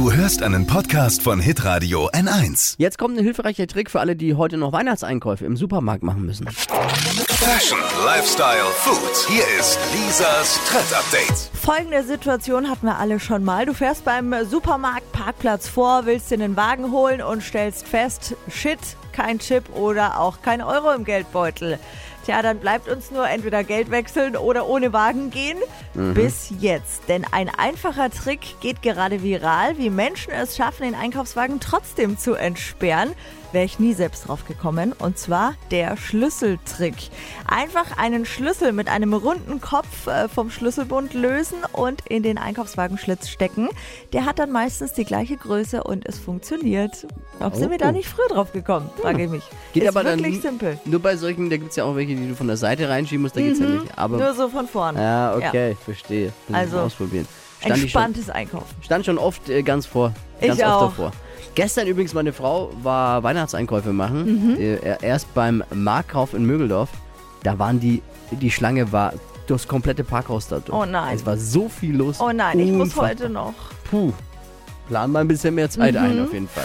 Du hörst einen Podcast von Hitradio N1. Jetzt kommt ein hilfreicher Trick für alle, die heute noch Weihnachtseinkäufe im Supermarkt machen müssen. Fashion, Lifestyle, Food. Hier ist Lisas Trend Update. Folgende Situation hatten wir alle schon mal. Du fährst beim Supermarkt Parkplatz vor, willst dir einen Wagen holen und stellst fest, shit, kein Chip oder auch kein Euro im Geldbeutel. Tja, dann bleibt uns nur entweder Geld wechseln oder ohne Wagen gehen. Bis jetzt. Denn ein einfacher Trick geht gerade viral, wie Menschen es schaffen, den Einkaufswagen trotzdem zu entsperren. Wäre ich nie selbst drauf gekommen. Und zwar der Schlüsseltrick. Einfach einen Schlüssel mit einem runden Kopf äh, vom Schlüsselbund lösen und in den Einkaufswagenschlitz stecken. Der hat dann meistens die gleiche Größe und es funktioniert. Ob sind wir da Oh. nicht früher drauf gekommen, frage ich mich. Geht Ist aber dann wirklich simpel. Nur bei solchen, da gibt es ja auch welche, die du von der Seite reinschieben musst, da geht's ja nicht. Aber Nur so von vorne. ja, okay, verstehe. Muss ich Also, ausprobieren. Stand ich, schon, Entspanntes Einkaufen. stand schon oft äh, ganz vor. Ich Ganz oft auch. davor. Gestern übrigens, meine Frau war Weihnachtseinkäufe machen. Mhm. Äh, erst beim Marktkauf in Mögeldorf. Da waren die, die Schlange war das komplette Parkhaus da durch. Oh nein. Es war so viel los. Oh nein, ich muss Unfassbar. heute noch. Puh. Plan mal ein bisschen mehr Zeit Mhm. ein, auf jeden Fall.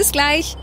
Bis gleich.